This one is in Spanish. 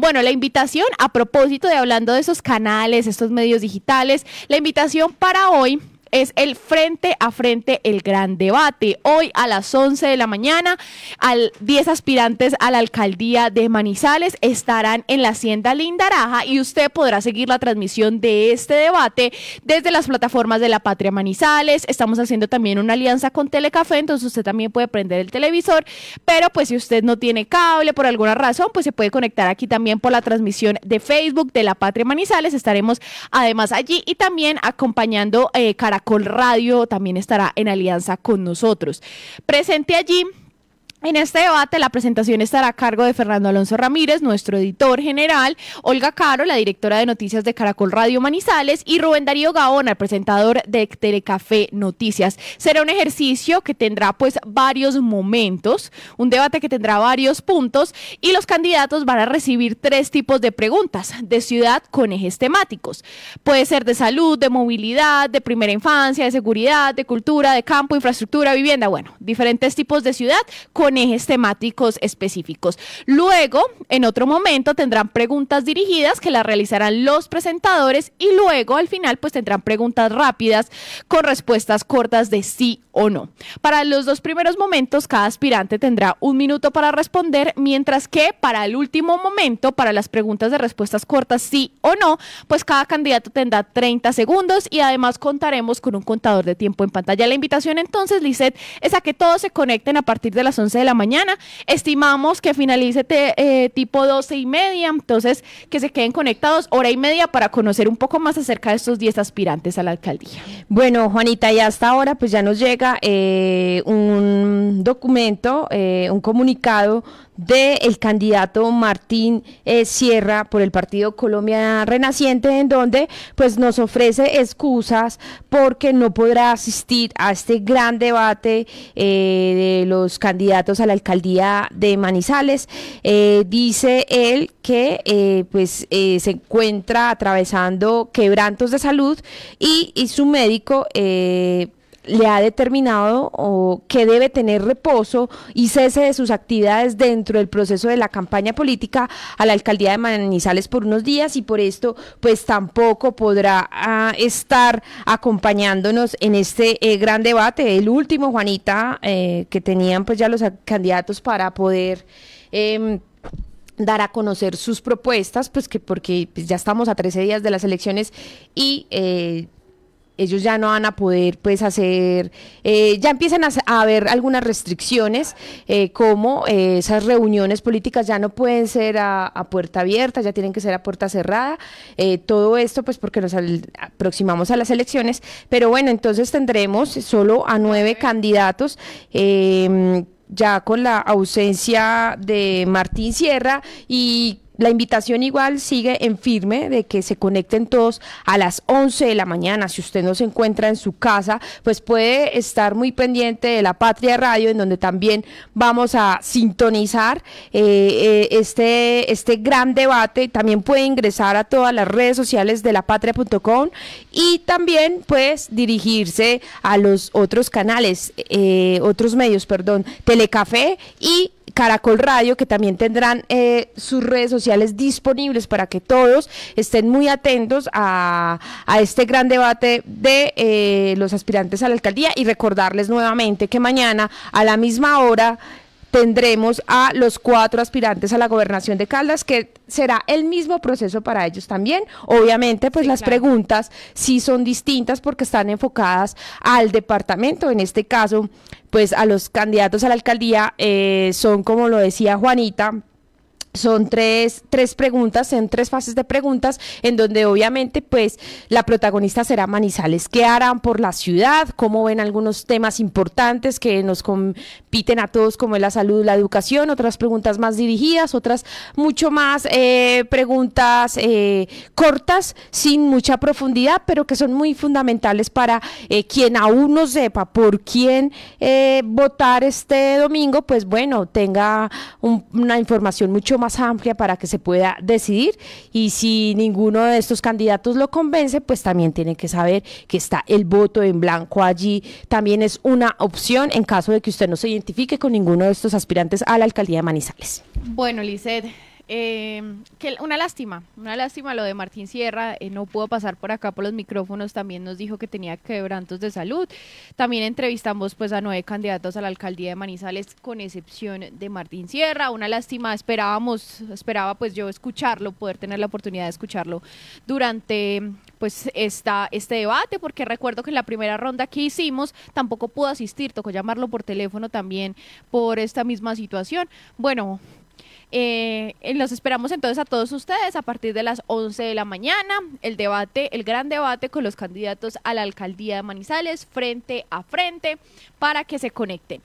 Bueno, la invitación, a propósito de hablando de esos canales, estos medios digitales, la invitación para hoy es el frente a frente, el gran debate. Hoy a las 11 de la mañana, al 10 aspirantes a la alcaldía de Manizales estarán en la hacienda Lindaraja y usted podrá seguir la transmisión de este debate desde las plataformas de la Patria Manizales. Estamos haciendo también una alianza con Telecafé, entonces usted también puede prender el televisor, pero pues si usted no tiene cable por alguna razón, pues se puede conectar aquí también por la transmisión de Facebook de la Patria Manizales. Estaremos además allí y también acompañando eh, Radio también estará en alianza con nosotros. Presente allí en este debate, la presentación estará a cargo de Fernando Alonso Ramírez, nuestro editor general, Olga Caro, la directora de noticias de Caracol Radio Manizales, y Rubén Darío Gaona, el presentador de Telecafé Noticias. Será un ejercicio que tendrá pues varios momentos, un debate que tendrá varios puntos, y los candidatos van a recibir tres tipos de preguntas de ciudad con ejes temáticos. Puede ser de salud, de movilidad, de primera infancia, de seguridad, de cultura, de campo, infraestructura, vivienda, bueno, diferentes tipos de ciudad con ejes temáticos específicos. Luego, en otro momento, tendrán preguntas dirigidas que las realizarán los presentadores y luego, al final, pues tendrán preguntas rápidas con respuestas cortas de sí o no. Para los dos primeros momentos, cada aspirante tendrá un minuto para responder, mientras que para el último momento, para las preguntas de respuestas cortas sí o no, pues cada candidato tendrá 30 segundos y además contaremos con un contador de tiempo en pantalla. La invitación entonces, Lisette, es a que todos se conecten a partir de las 11 de la mañana. Estimamos que finalice eh, tipo 12 y media, entonces que se queden conectados hora y media para conocer un poco más acerca de estos 10 aspirantes a la alcaldía. Bueno, Juanita, y hasta ahora pues ya nos llega eh, un documento, eh, un comunicado del candidato Martín eh, Sierra por el Partido Colombia Renaciente, en donde pues nos ofrece excusas porque no podrá asistir a este gran debate eh, de los candidatos a la alcaldía de Manizales. Eh, dice él que pues se encuentra atravesando quebrantos de salud y, y su médico le ha determinado o que debe tener reposo y cese de sus actividades dentro del proceso de la campaña política a la alcaldía de Manizales por unos días y por esto pues tampoco podrá ah, estar acompañándonos en este eh, gran debate, el último Juanita eh, que tenían pues ya los candidatos para poder em, dar a conocer sus propuestas, pues que porque pues, ya estamos a 13 días de las elecciones y eh, ellos ya no van a poder pues hacer, eh, ya empiezan a, haber algunas restricciones, eh, como eh, esas reuniones políticas ya no pueden ser a, puerta abierta, ya tienen que ser a puerta cerrada, todo esto pues porque nos aproximamos a las elecciones, pero bueno, entonces tendremos solo a nueve candidatos em, ya con la ausencia de Martín Sierra y la invitación igual sigue en firme de que se conecten todos a las 11 de la mañana. Si usted no se encuentra en su casa, pues puede estar muy pendiente de la Patria Radio, en donde también vamos a sintonizar eh, eh, este, este gran debate. También puede ingresar a todas las redes sociales de lapatria.com y también pues dirigirse a los otros canales, eh, otros medios, perdón, Telecafé y Caracol Radio, que también tendrán eh, sus redes sociales disponibles para que todos estén muy atentos a, este gran debate de eh, los aspirantes a la alcaldía y recordarles nuevamente que mañana a la misma hora tendremos a los cuatro aspirantes a la gobernación de Caldas, que será el mismo proceso para ellos también. Obviamente, pues las preguntas sí son distintas porque están enfocadas al departamento. En este caso, pues a los candidatos a la alcaldía eh, son, como lo decía Juanita, son tres, tres preguntas, en tres fases de preguntas, en donde obviamente pues la protagonista será Manizales. ¿Qué harán por la ciudad? ¿Cómo ven algunos temas importantes que nos compiten a todos como es la salud, la educación? Otras preguntas más dirigidas, otras mucho más eh, preguntas eh, cortas, sin mucha profundidad, pero que son muy fundamentales para eh, quien aún no sepa por quién votar este domingo, pues bueno, tenga una información mucho más amplia para que se pueda decidir y si ninguno de estos candidatos lo convence, pues también tiene que saber que está el voto en blanco allí. También es una opción en caso de que usted no se identifique con ninguno de estos aspirantes a la alcaldía de Manizales. Bueno, Lizeth, Eh, que una lástima, una lástima lo de Martín Sierra, eh, no pudo pasar por acá por los micrófonos, también nos dijo que tenía quebrantos de salud. También entrevistamos pues a nueve candidatos a la alcaldía de Manizales, con excepción de Martín Sierra. Una lástima, esperábamos, esperaba pues yo escucharlo, poder tener la oportunidad de escucharlo durante pues esta, este debate, porque recuerdo que en la primera ronda que hicimos tampoco pudo asistir, tocó llamarlo por teléfono también por esta misma situación. Bueno, eh, los esperamos entonces a todos ustedes a partir de las 11 de la mañana. El debate, el gran debate con los candidatos a la alcaldía de Manizales, frente a frente, para que se conecten.